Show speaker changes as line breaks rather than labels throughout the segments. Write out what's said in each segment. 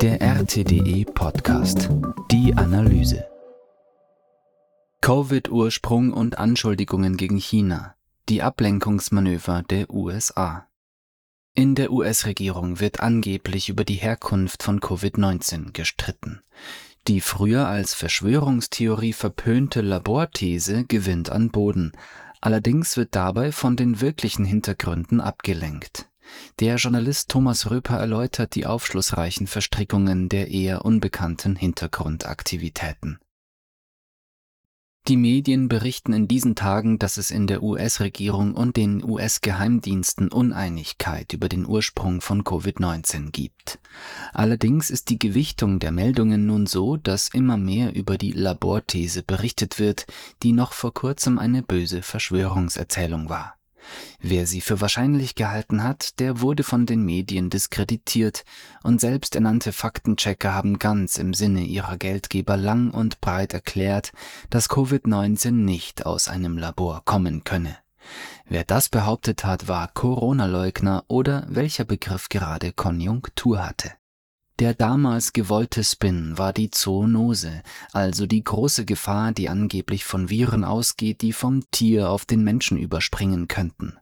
Der RTDE Podcast. Die Analyse. Covid-Ursprung und Anschuldigungen gegen China. Die Ablenkungsmanöver der USA. In der US-Regierung wird angeblich über die Herkunft von Covid-19 gestritten. Die früher als Verschwörungstheorie verpönte Laborthese gewinnt an Boden. Allerdings wird dabei von den wirklichen Hintergründen abgelenkt. Der Journalist Thomas Röper erläutert die aufschlussreichen Verstrickungen der eher unbekannten Hintergrundaktivitäten. Die Medien berichten in diesen Tagen, dass es in der US-Regierung und den US-Geheimdiensten Uneinigkeit über den Ursprung von Covid-19 gibt. Allerdings ist die Gewichtung der Meldungen nun so, dass immer mehr über die Laborthese berichtet wird, die noch vor kurzem eine böse Verschwörungserzählung war. Wer sie für wahrscheinlich gehalten hat, der wurde von den Medien diskreditiert, und selbsternannte Faktenchecker haben ganz im Sinne ihrer Geldgeber lang und breit erklärt, dass Covid-19 nicht aus einem Labor kommen könne. Wer das behauptet hat, war Corona-Leugner oder welcher Begriff gerade Konjunktur hatte. Der damals gewollte Spin war die Zoonose, also die große Gefahr, die angeblich von Viren ausgeht, die vom Tier auf den Menschen überspringen könnten.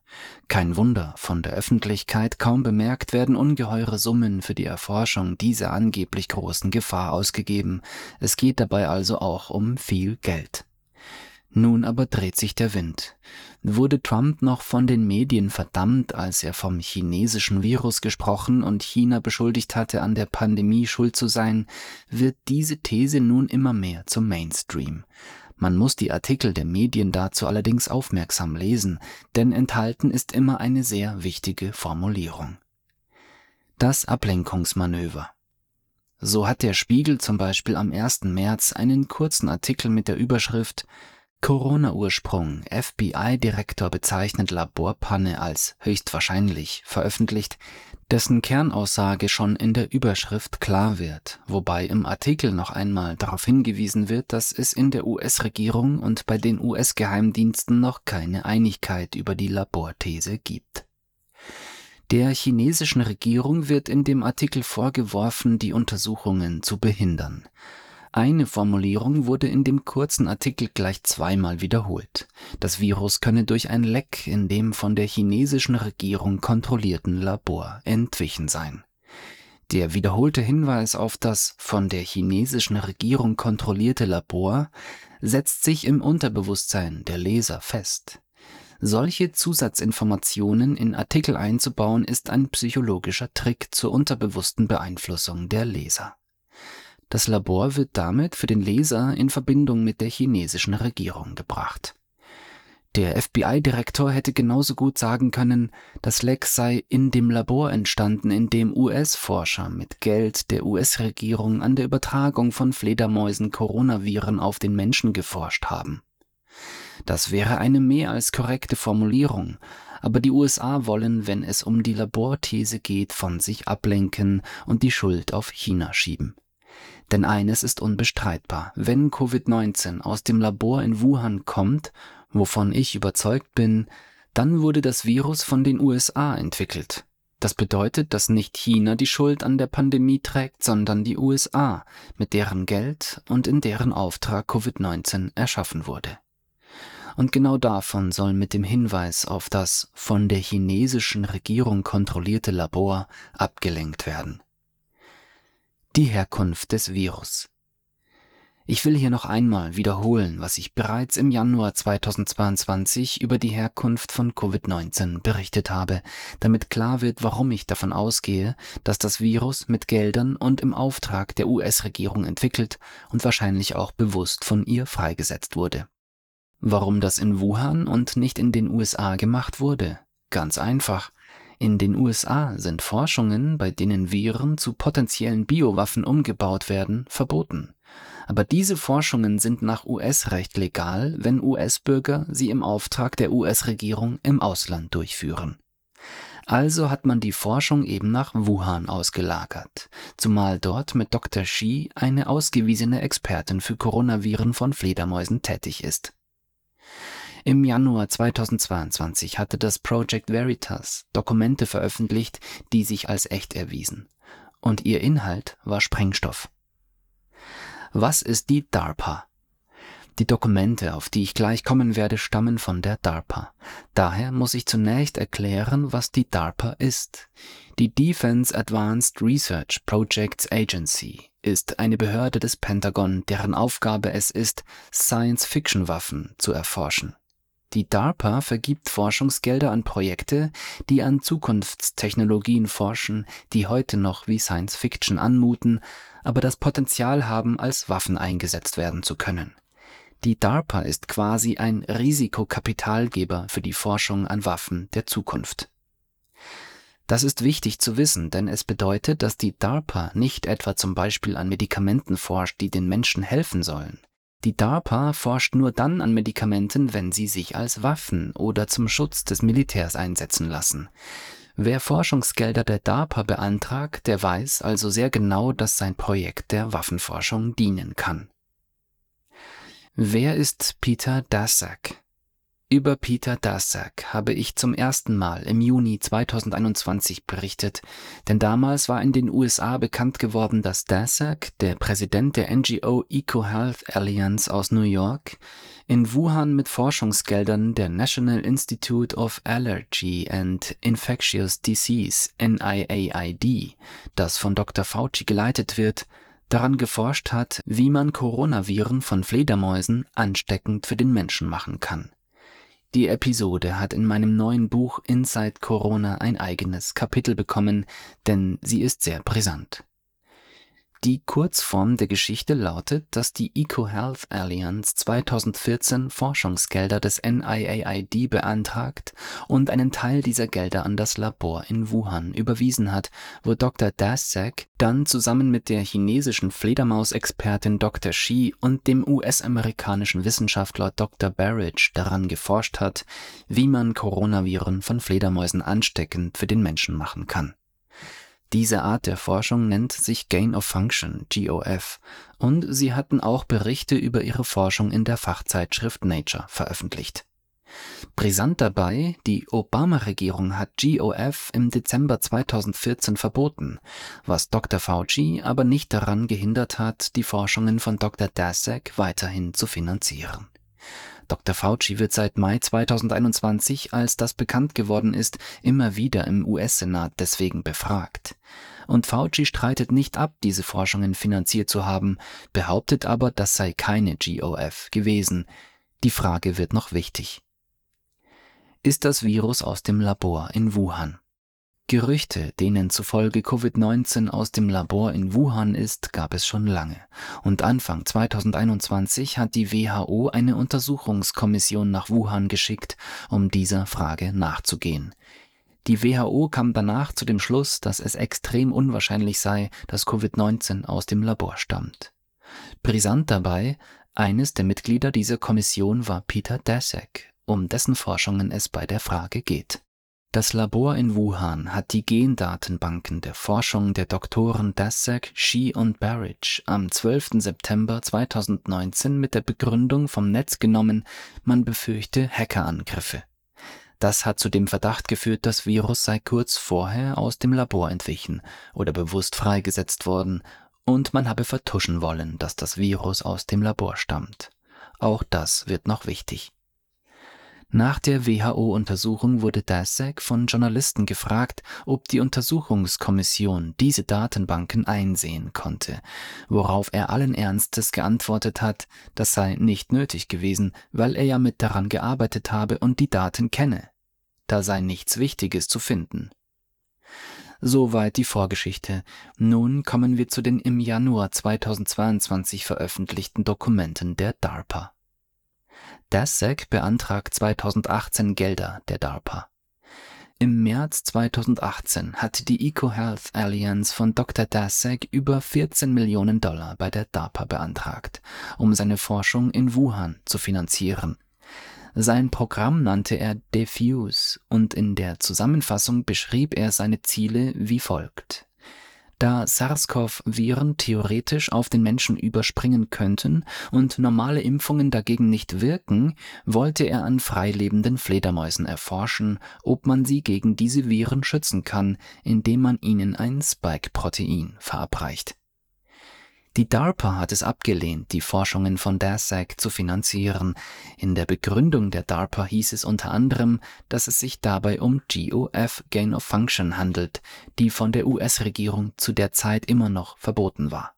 Kein Wunder, von der Öffentlichkeit kaum bemerkt werden ungeheure Summen für die Erforschung dieser angeblich großen Gefahr ausgegeben. Es geht dabei also auch um viel Geld. Nun aber dreht sich der Wind. Wurde Trump noch von den Medien verdammt, als er vom chinesischen Virus gesprochen und China beschuldigt hatte, an der Pandemie schuld zu sein, wird diese These nun immer mehr zum Mainstream. Man muss die Artikel der Medien dazu allerdings aufmerksam lesen, denn enthalten ist immer eine sehr wichtige Formulierung. Das Ablenkungsmanöver. So hat der Spiegel zum Beispiel am 1. März einen kurzen Artikel mit der Überschrift Corona-Ursprung, FBI-Direktor bezeichnet Laborpanne als höchstwahrscheinlich veröffentlicht, dessen Kernaussage schon in der Überschrift klar wird, wobei im Artikel noch einmal darauf hingewiesen wird, dass es in der US-Regierung und bei den US-Geheimdiensten noch keine Einigkeit über die Laborthese gibt. Der chinesischen Regierung wird in dem Artikel vorgeworfen, die Untersuchungen zu behindern. Eine Formulierung wurde in dem kurzen Artikel gleich zweimal wiederholt. Das Virus könne durch ein Leck in dem von der chinesischen Regierung kontrollierten Labor entwichen sein. Der wiederholte Hinweis auf das von der chinesischen Regierung kontrollierte Labor setzt sich im Unterbewusstsein der Leser fest. Solche Zusatzinformationen in Artikel einzubauen ist ein psychologischer Trick zur unterbewussten Beeinflussung der Leser. Das Labor wird damit für den Leser in Verbindung mit der chinesischen Regierung gebracht. Der FBI-Direktor hätte genauso gut sagen können, das Leck sei in dem Labor entstanden, in dem US-Forscher mit Geld der US-Regierung an der Übertragung von Fledermäusen Coronaviren auf den Menschen geforscht haben. Das wäre eine mehr als korrekte Formulierung, aber die USA wollen, wenn es um die Laborthese geht, von sich ablenken und die Schuld auf China schieben. Denn eines ist unbestreitbar, wenn Covid-19 aus dem Labor in Wuhan kommt, wovon ich überzeugt bin, dann wurde das Virus von den USA entwickelt. Das bedeutet, dass nicht China die Schuld an der Pandemie trägt, sondern die USA, mit deren Geld und in deren Auftrag Covid-19 erschaffen wurde. Und genau davon soll mit dem Hinweis auf das von der chinesischen Regierung kontrollierte Labor abgelenkt werden. Die Herkunft des Virus. Ich will hier noch einmal wiederholen, was ich bereits im Januar 2022 über die Herkunft von Covid-19 berichtet habe, damit klar wird, warum ich davon ausgehe, dass das Virus mit Geldern und im Auftrag der US-Regierung entwickelt und wahrscheinlich auch bewusst von ihr freigesetzt wurde. Warum das in Wuhan und nicht in den USA gemacht wurde? Ganz einfach. In den USA sind Forschungen, bei denen Viren zu potenziellen Biowaffen umgebaut werden, verboten. Aber diese Forschungen sind nach US-Recht legal, wenn US-Bürger sie im Auftrag der US-Regierung im Ausland durchführen. Also hat man die Forschung eben nach Wuhan ausgelagert, zumal dort mit Dr. Xi eine ausgewiesene Expertin für Coronaviren von Fledermäusen tätig ist. Im Januar 2022 hatte das Project Veritas Dokumente veröffentlicht, die sich als echt erwiesen. und ihr Inhalt war Sprengstoff. Was ist die DARPA? Die Dokumente, auf die ich gleich kommen werde, stammen von der DARPA. Daher muss ich zunächst erklären, was die DARPA ist. Die Defense Advanced Research Projects Agency ist eine Behörde des Pentagon, deren Aufgabe es ist, Science-Fiction-Waffen zu erforschen. Die DARPA vergibt Forschungsgelder an Projekte, die an Zukunftstechnologien forschen, die heute noch wie Science Fiction anmuten, aber das Potenzial haben, als Waffen eingesetzt werden zu können. Die DARPA ist quasi ein Risikokapitalgeber für die Forschung an Waffen der Zukunft. Das ist wichtig zu wissen, denn es bedeutet, dass die DARPA nicht etwa zum Beispiel an Medikamenten forscht, die den Menschen helfen sollen. Die DARPA forscht nur dann an Medikamenten, wenn sie sich als Waffen oder zum Schutz des Militärs einsetzen lassen. Wer Forschungsgelder der DARPA beantragt, der weiß also sehr genau, dass sein Projekt der Waffenforschung dienen kann. Wer ist Peter Daszak? Über Peter Daszak habe ich zum ersten Mal im Juni 2021 berichtet, denn damals war in den USA bekannt geworden, dass Daszak, der Präsident der NGO EcoHealth Alliance aus New York, in Wuhan mit Forschungsgeldern der National Institute of Allergy and Infectious Disease NIAID, das von Dr. Fauci geleitet wird, daran geforscht hat, wie man Coronaviren von Fledermäusen ansteckend für den Menschen machen kann. Die Episode hat in meinem neuen Buch Inside Corona ein eigenes Kapitel bekommen, denn sie ist sehr brisant. Die Kurzform der Geschichte lautet, dass die EcoHealth Alliance 2014 Forschungsgelder des NIAID beantragt und einen Teil dieser Gelder an das Labor in Wuhan überwiesen hat, wo Dr. Daszak dann zusammen mit der chinesischen Fledermausexpertin Dr. Shi und dem US-amerikanischen Wissenschaftler Dr. Barrage daran geforscht hat, wie man Coronaviren von Fledermäusen ansteckend für den Menschen machen kann. Diese Art der Forschung nennt sich Gain of Function (GOF) und sie hatten auch Berichte über ihre Forschung in der Fachzeitschrift Nature veröffentlicht. Brisant dabei, die Obama-Regierung hat GOF im Dezember 2014 verboten, was Dr. Fauci aber nicht daran gehindert hat, die Forschungen von Dr. Daszak weiterhin zu finanzieren Dr. Fauci wird seit Mai 2021, als das bekannt geworden ist, immer wieder im US-Senat deswegen befragt. Und Fauci streitet nicht ab, diese Forschungen finanziert zu haben, behauptet aber, das sei keine GOF gewesen. Die Frage wird noch wichtig. Ist das Virus aus dem Labor in Wuhan? Gerüchte, denen zufolge Covid-19 aus dem Labor in Wuhan ist, gab es schon lange. Und Anfang 2021 hat die WHO eine Untersuchungskommission nach Wuhan geschickt, um dieser Frage nachzugehen. Die WHO kam danach zu dem Schluss, dass es extrem unwahrscheinlich sei, dass Covid-19 aus dem Labor stammt. Brisant dabei, eines der Mitglieder dieser Kommission war Peter Daszak, um dessen Forschungen es bei der Frage geht. Das Labor in Wuhan hat die Gendatenbanken der Forschung der Doktoren Daszak, Shi und Barrage am 12. September 2019 mit der Begründung vom Netz genommen, man befürchte Hackerangriffe. Das hat zu dem Verdacht geführt, das Virus sei kurz vorher aus dem Labor entwichen oder bewusst freigesetzt worden, und man habe vertuschen wollen, dass das Virus aus dem Labor stammt. Auch das wird noch wichtig. Nach der WHO-Untersuchung wurde Daszak von Journalisten gefragt, ob die Untersuchungskommission diese Datenbanken einsehen konnte, worauf er allen Ernstes geantwortet hat, das sei nicht nötig gewesen, weil er ja mit daran gearbeitet habe und die Daten kenne. Da sei nichts Wichtiges zu finden. Soweit die Vorgeschichte. Nun kommen wir zu den im Januar 2022 veröffentlichten Dokumenten der DARPA. DASSEC beantragt 2018 Gelder der DARPA. Im März 2018 hat die EcoHealth Alliance von Dr. Daszak über 14 Millionen Dollar bei der DARPA beantragt, um seine Forschung in Wuhan zu finanzieren. Sein Programm nannte er Diffuse und in der Zusammenfassung beschrieb er seine Ziele wie folgt. Da SARS-CoV-Viren theoretisch auf den Menschen überspringen könnten und normale Impfungen dagegen nicht wirken, wollte er an freilebenden Fledermäusen erforschen, ob man sie gegen diese Viren schützen kann, indem man ihnen ein Spike-Protein verabreicht. Die DARPA hat es abgelehnt, die Forschungen von DASAC zu finanzieren. In der Begründung der DARPA hieß es unter anderem, dass es sich dabei um GOF Gain of Function handelt, die von der US-Regierung zu der Zeit immer noch verboten war.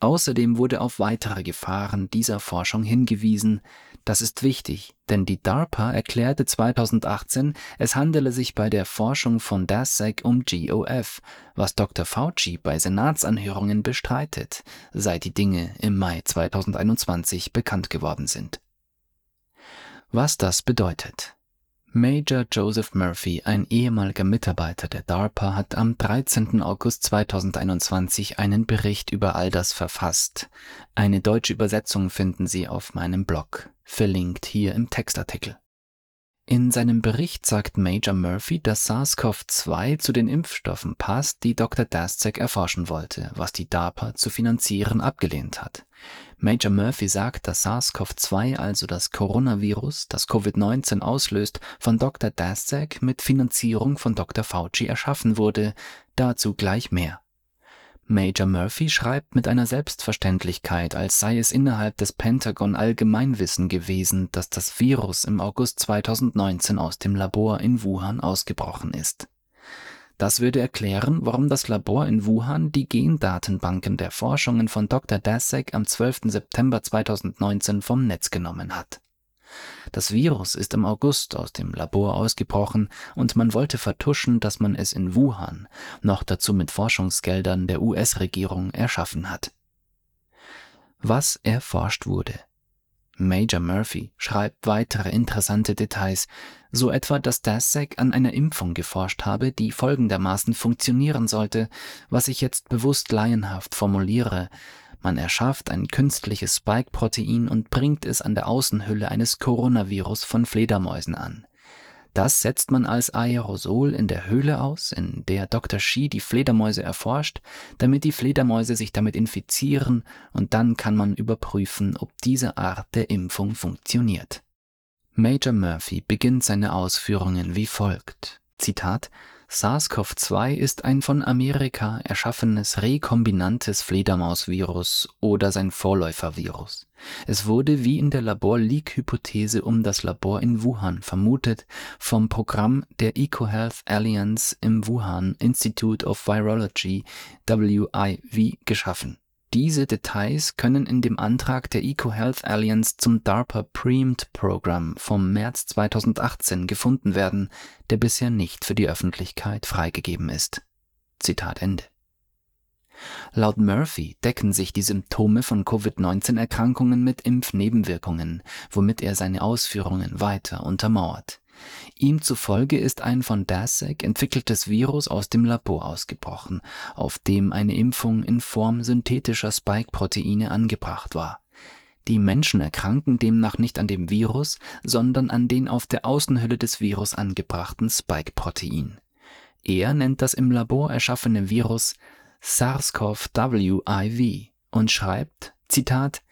Außerdem wurde auf weitere Gefahren dieser Forschung hingewiesen. Das ist wichtig, denn die DARPA erklärte 2018, es handele sich bei der Forschung von DASSEC um GOF, was Dr. Fauci bei Senatsanhörungen bestreitet, seit die Dinge im Mai 2021 bekannt geworden sind. Was das bedeutet. Major Joseph Murphy, ein ehemaliger Mitarbeiter der DARPA, hat am 13. August 2021 einen Bericht über all das verfasst. Eine deutsche Übersetzung finden Sie auf meinem Blog, verlinkt hier im Textartikel. In seinem Bericht sagt Major Murphy, dass SARS-CoV-2 zu den Impfstoffen passt, die Dr. Dastek erforschen wollte, was die DARPA zu finanzieren abgelehnt hat. Major Murphy sagt, dass SARS-CoV-2, also das Coronavirus, das Covid-19 auslöst, von Dr. Dastek mit Finanzierung von Dr. Fauci erschaffen wurde. Dazu gleich mehr. Major Murphy schreibt mit einer Selbstverständlichkeit, als sei es innerhalb des Pentagon Allgemeinwissen gewesen, dass das Virus im August 2019 aus dem Labor in Wuhan ausgebrochen ist. Das würde erklären, warum das Labor in Wuhan die Gendatenbanken der Forschungen von Dr. Dasek am 12. September 2019 vom Netz genommen hat. Das Virus ist im August aus dem Labor ausgebrochen und man wollte vertuschen, dass man es in Wuhan, noch dazu mit Forschungsgeldern der US-Regierung, erschaffen hat. Was erforscht wurde. Major Murphy schreibt weitere interessante Details, so etwa, dass Dasek an einer Impfung geforscht habe, die folgendermaßen funktionieren sollte, was ich jetzt bewusst laienhaft formuliere, man erschafft ein künstliches Spike-Protein und bringt es an der Außenhülle eines Coronavirus von Fledermäusen an. Das setzt man als Aerosol in der Höhle aus, in der Dr. Shi die Fledermäuse erforscht, damit die Fledermäuse sich damit infizieren und dann kann man überprüfen, ob diese Art der Impfung funktioniert. Major Murphy beginnt seine Ausführungen wie folgt. Zitat SARS-CoV-2 ist ein von Amerika erschaffenes rekombinantes Fledermausvirus oder sein Vorläufervirus. Es wurde wie in der Labor-Leak-Hypothese um das Labor in Wuhan vermutet vom Programm der EcoHealth Alliance im Wuhan Institute of Virology WIV geschaffen diese Details können in dem Antrag der EcoHealth Alliance zum DARPA Preemed Program vom März 2018 gefunden werden, der bisher nicht für die Öffentlichkeit freigegeben ist. Zitat Ende. Laut Murphy decken sich die Symptome von Covid-19-Erkrankungen mit Impfnebenwirkungen, womit er seine Ausführungen weiter untermauert. Ihm zufolge ist ein von Dasek entwickeltes Virus aus dem Labor ausgebrochen, auf dem eine Impfung in Form synthetischer Spike-Proteine angebracht war. Die Menschen erkranken demnach nicht an dem Virus, sondern an den auf der Außenhülle des Virus angebrachten Spike-Protein. Er nennt das im Labor erschaffene Virus SARS-CoV-WIV und schreibt, Zitat,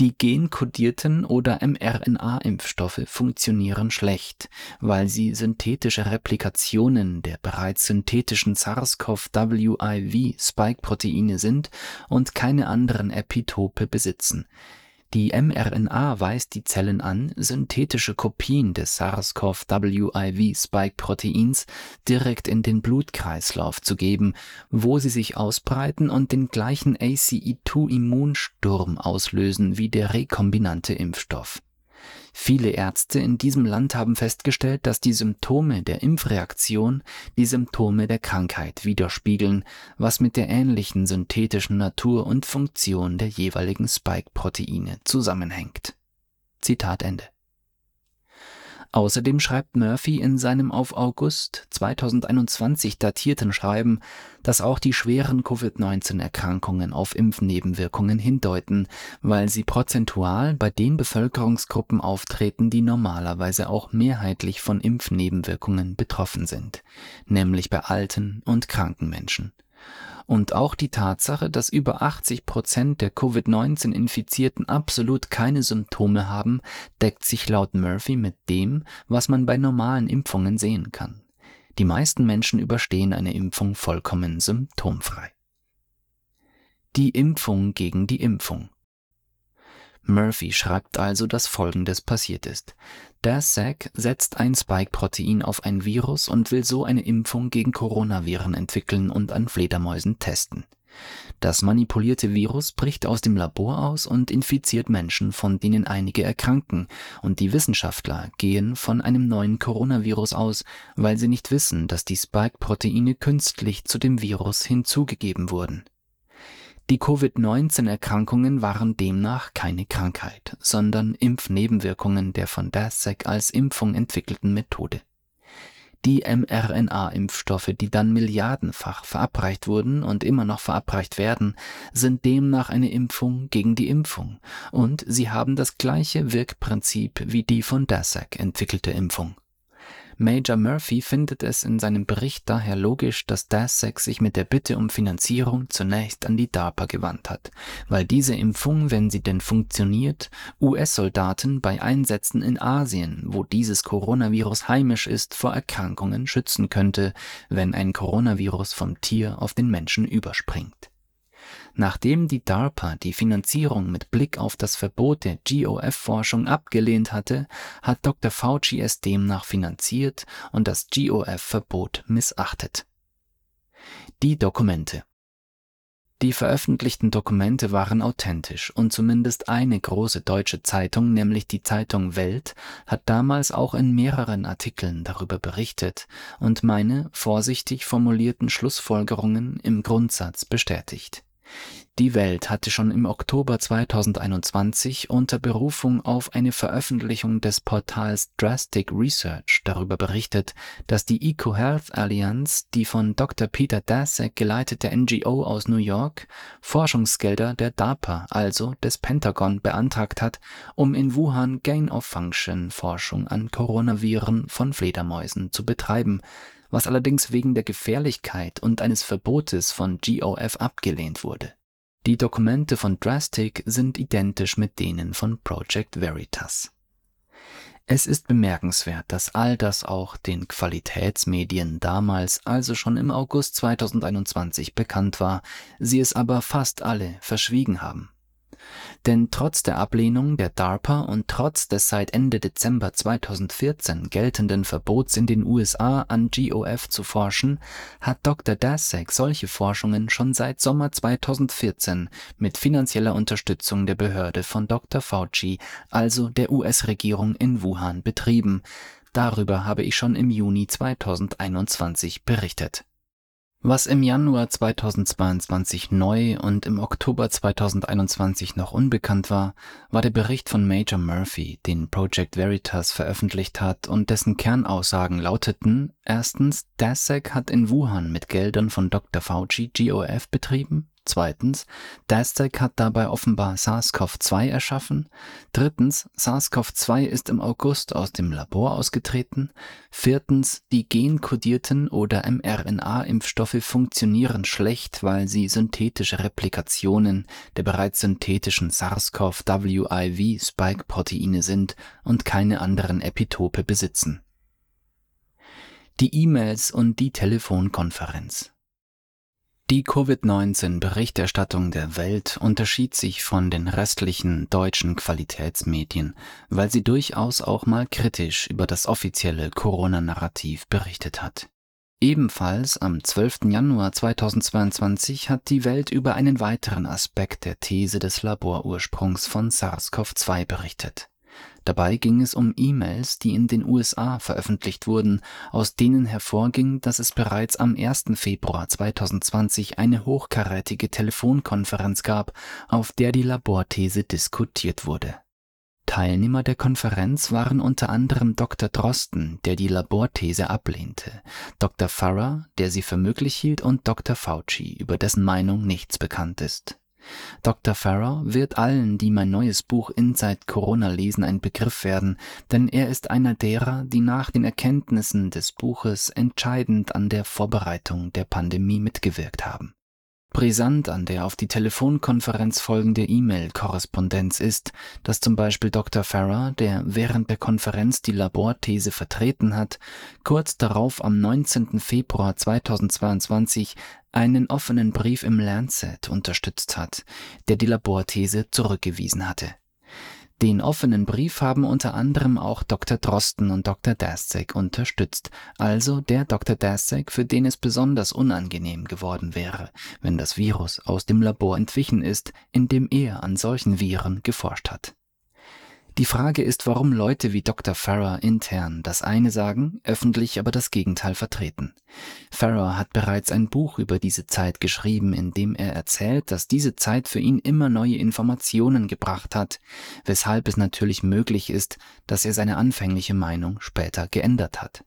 die genkodierten oder mRNA-Impfstoffe funktionieren schlecht, weil sie synthetische Replikationen der bereits synthetischen SARS-CoV-WIV-Spike-Proteine sind und keine anderen Epitope besitzen die mRNA weist die Zellen an, synthetische Kopien des SARS-CoV-WIV-Spike-Proteins direkt in den Blutkreislauf zu geben, wo sie sich ausbreiten und den gleichen ACE2-Immunsturm auslösen wie der rekombinante Impfstoff Viele Ärzte in diesem Land haben festgestellt, dass die Symptome der Impfreaktion die Symptome der Krankheit widerspiegeln, was mit der ähnlichen synthetischen Natur und Funktion der jeweiligen Spike-Proteine zusammenhängt. Zitat Ende. Außerdem schreibt Murphy in seinem auf August 2021 datierten Schreiben, dass auch die schweren Covid-19-Erkrankungen auf Impfnebenwirkungen hindeuten, weil sie prozentual bei den Bevölkerungsgruppen auftreten, die normalerweise auch mehrheitlich von Impfnebenwirkungen betroffen sind, nämlich bei alten und kranken Menschen. Und auch die Tatsache, dass über 80 Prozent der Covid-19-Infizierten absolut keine Symptome haben, deckt sich laut Murphy mit dem, was man bei normalen Impfungen sehen kann. Die meisten Menschen überstehen eine Impfung vollkommen symptomfrei. Die Impfung gegen die Impfung. Murphy schreibt also, dass Folgendes passiert ist. Der SAC setzt ein Spike-Protein auf ein Virus und will so eine Impfung gegen Coronaviren entwickeln und an Fledermäusen testen. Das manipulierte Virus bricht aus dem Labor aus und infiziert Menschen, von denen einige erkranken, und die Wissenschaftler gehen von einem neuen Coronavirus aus, weil sie nicht wissen, dass die Spike-Proteine künstlich zu dem Virus hinzugegeben wurden. Die Covid-19-Erkrankungen waren demnach keine Krankheit, sondern Impfnebenwirkungen der von Daszak als Impfung entwickelten Methode. Die mRNA-Impfstoffe, die dann milliardenfach verabreicht wurden und immer noch verabreicht werden, sind demnach eine Impfung gegen die Impfung und sie haben das gleiche Wirkprinzip wie die von Daszak entwickelte Impfung. Major Murphy findet es in seinem Bericht daher logisch, dass DASSEC sich mit der Bitte um Finanzierung zunächst an die DARPA gewandt hat, weil diese Impfung, wenn sie denn funktioniert, US-Soldaten bei Einsätzen in Asien, wo dieses Coronavirus heimisch ist, vor Erkrankungen schützen könnte, wenn ein Coronavirus vom Tier auf den Menschen überspringt Nachdem die DARPA die Finanzierung mit Blick auf das Verbot der GOF-Forschung abgelehnt hatte, hat Dr. Fauci es demnach finanziert und das GOF-Verbot missachtet. Die Dokumente die veröffentlichten Dokumente waren authentisch und zumindest eine große deutsche Zeitung, nämlich die Zeitung Welt, hat damals auch in mehreren Artikeln darüber berichtet und meine vorsichtig formulierten Schlussfolgerungen im Grundsatz bestätigt. Die Welt hatte schon im Oktober 2021 unter Berufung auf eine Veröffentlichung des Portals Drastic Research darüber berichtet, dass die EcoHealth Alliance, die von Dr. Peter Daszak geleitete NGO aus New York, Forschungsgelder der DARPA, also des Pentagon, beantragt hat, um in Wuhan Gain-of-Function-Forschung an Coronaviren von Fledermäusen zu betreiben, was allerdings wegen der Gefährlichkeit und eines Verbotes von GOF abgelehnt wurde. Die Dokumente von Drastic sind identisch mit denen von Project Veritas. Es ist bemerkenswert, dass all das auch den Qualitätsmedien damals, also schon im August 2021 bekannt war, sie es aber fast alle verschwiegen haben. Denn trotz der Ablehnung der DARPA und trotz des seit Ende Dezember 2014 geltenden Verbots in den USA an GOF zu forschen, hat Dr. Daszak solche Forschungen schon seit Sommer 2014 mit finanzieller Unterstützung der Behörde von Dr. Fauci, also der US-Regierung in Wuhan betrieben. Darüber habe ich schon im Juni 2021 berichtet was im Januar 2022 neu und im Oktober 2021 noch unbekannt war, war der Bericht von Major Murphy, den Project Veritas veröffentlicht hat und dessen Kernaussagen lauteten: Erstens, DASEC hat in Wuhan mit Geldern von Dr. Fauci GOF betrieben. Zweitens, Dastec hat dabei offenbar SARS-CoV-2 erschaffen. Drittens, SARS-CoV-2 ist im August aus dem Labor ausgetreten. Viertens, die genkodierten oder mRNA-Impfstoffe funktionieren schlecht, weil sie synthetische Replikationen der bereits synthetischen SARS-CoV-WIV-Spike-Proteine sind und keine anderen Epitope besitzen. Die E-Mails und die Telefonkonferenz die Covid-19-Berichterstattung der Welt unterschied sich von den restlichen deutschen Qualitätsmedien, weil sie durchaus auch mal kritisch über das offizielle Corona-Narrativ berichtet hat. Ebenfalls am 12. Januar 2022 hat die Welt über einen weiteren Aspekt der These des Laborursprungs von SARS-CoV-2 berichtet. Dabei ging es um E-Mails, die in den USA veröffentlicht wurden, aus denen hervorging, dass es bereits am 1. Februar 2020 eine hochkarätige Telefonkonferenz gab, auf der die Laborthese diskutiert wurde. Teilnehmer der Konferenz waren unter anderem Dr. Drosten, der die Laborthese ablehnte, Dr. Farrer, der sie für möglich hielt, und Dr. Fauci, über dessen Meinung nichts bekannt ist Dr. Farrer wird allen, die mein neues Buch Inside Corona lesen, ein Begriff werden, denn er ist einer derer, die nach den Erkenntnissen des Buches entscheidend an der Vorbereitung der Pandemie mitgewirkt haben Brisant an der auf die Telefonkonferenz folgende E-Mail-Korrespondenz ist, dass zum Beispiel Dr. Farrer, der während der Konferenz die Laborthese vertreten hat, kurz darauf am 19. Februar 2022 einen offenen Brief im Lancet unterstützt hat, der die Laborthese zurückgewiesen hatte. Den offenen Brief haben unter anderem auch Dr. Drosten und Dr. Dasek unterstützt, also der Dr. Dasek, für den es besonders unangenehm geworden wäre, wenn das Virus aus dem Labor entwichen ist, in dem er an solchen Viren geforscht hat. Die Frage ist, warum Leute wie Dr. Farrer intern das eine sagen, öffentlich aber das Gegenteil vertreten. Farrer hat bereits ein Buch über diese Zeit geschrieben, in dem er erzählt, dass diese Zeit für ihn immer neue Informationen gebracht hat, weshalb es natürlich möglich ist, dass er seine anfängliche Meinung später geändert hat.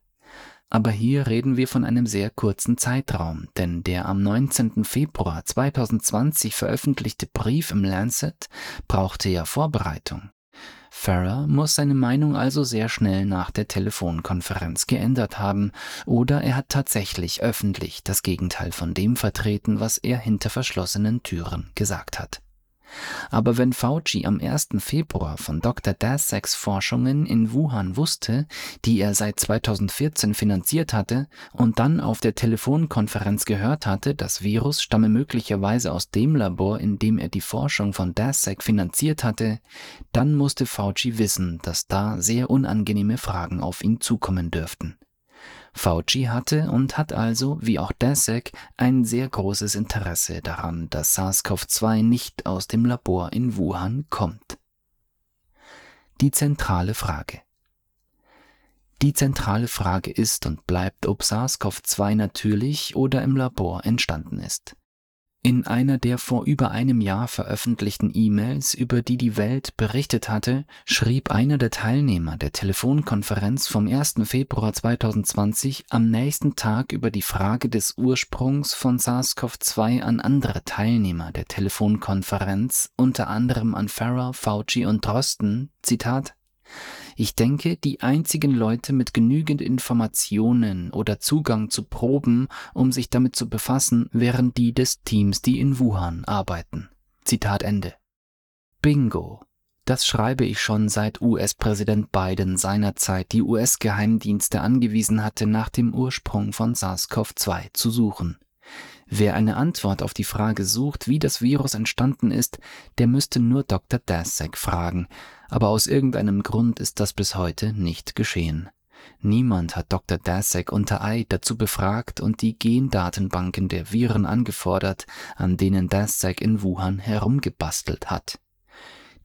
Aber hier reden wir von einem sehr kurzen Zeitraum, denn der am 19. Februar 2020 veröffentlichte Brief im Lancet brauchte ja Vorbereitung. Farrer muss seine Meinung also sehr schnell nach der Telefonkonferenz geändert haben, oder er hat tatsächlich öffentlich das Gegenteil von dem vertreten, was er hinter verschlossenen Türen gesagt hat. Aber wenn Fauci am 1. Februar von Dr. Daseks Forschungen in Wuhan wusste, die er seit 2014 finanziert hatte, und dann auf der Telefonkonferenz gehört hatte, das Virus stamme möglicherweise aus dem Labor, in dem er die Forschung von Dasek finanziert hatte, dann musste Fauci wissen, dass da sehr unangenehme Fragen auf ihn zukommen dürften. Fauci hatte und hat also, wie auch Daszak, ein sehr großes Interesse daran, dass SARS-CoV-2 nicht aus dem Labor in Wuhan kommt. Die zentrale Frage. Die zentrale Frage ist und bleibt, ob SARS-CoV-2 natürlich oder im Labor entstanden ist. In einer der vor über einem Jahr veröffentlichten E-Mails, über die die Welt berichtet hatte, schrieb einer der Teilnehmer der Telefonkonferenz vom 1. Februar 2020 am nächsten Tag über die Frage des Ursprungs von SARS-CoV-2 an andere Teilnehmer der Telefonkonferenz, unter anderem an Farrer, Fauci und Drosten, Zitat, ich denke, die einzigen Leute mit genügend Informationen oder Zugang zu Proben, um sich damit zu befassen, wären die des Teams, die in Wuhan arbeiten. Zitat Ende. Bingo. Das schreibe ich schon seit US-Präsident Biden seinerzeit die US-Geheimdienste angewiesen hatte, nach dem Ursprung von SARS-CoV-2 zu suchen. Wer eine Antwort auf die Frage sucht, wie das Virus entstanden ist, der müsste nur Dr. Daszak fragen, aber aus irgendeinem Grund ist das bis heute nicht geschehen. Niemand hat Dr. Daszak unter Eid dazu befragt und die Gendatenbanken der Viren angefordert, an denen Daszak in Wuhan herumgebastelt hat.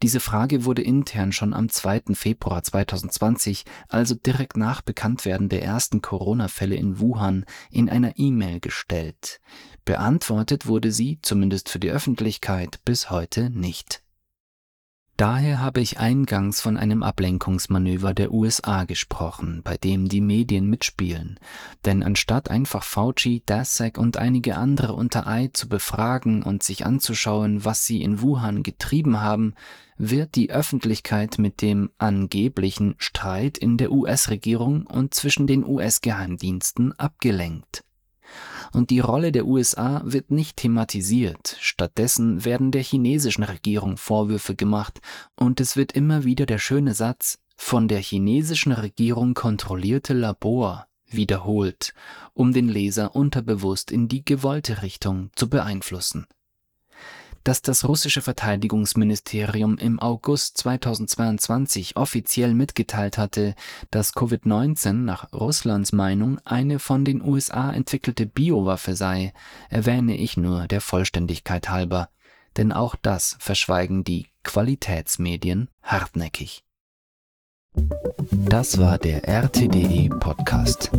Diese Frage wurde intern schon am 2. Februar 2020, also direkt nach Bekanntwerden der ersten Corona-Fälle in Wuhan, in einer E-Mail gestellt. Beantwortet wurde sie, zumindest für die Öffentlichkeit, bis heute nicht. Daher habe ich eingangs von einem Ablenkungsmanöver der USA gesprochen, bei dem die Medien mitspielen. Denn anstatt einfach Fauci, Daszak und einige andere unter Eid zu befragen und sich anzuschauen, was sie in Wuhan getrieben haben, wird die Öffentlichkeit mit dem angeblichen Streit in der US-Regierung und zwischen den US-Geheimdiensten abgelenkt und die Rolle der USA wird nicht thematisiert, stattdessen werden der chinesischen Regierung Vorwürfe gemacht und es wird immer wieder der schöne Satz von der chinesischen Regierung kontrollierte Labor wiederholt, um den Leser unterbewusst in die gewollte Richtung zu beeinflussen dass das russische Verteidigungsministerium im August 2022 offiziell mitgeteilt hatte, dass Covid-19 nach Russlands Meinung eine von den USA entwickelte Biowaffe sei, erwähne ich nur der Vollständigkeit halber, denn auch das verschweigen die Qualitätsmedien hartnäckig. Das war der RTDE Podcast.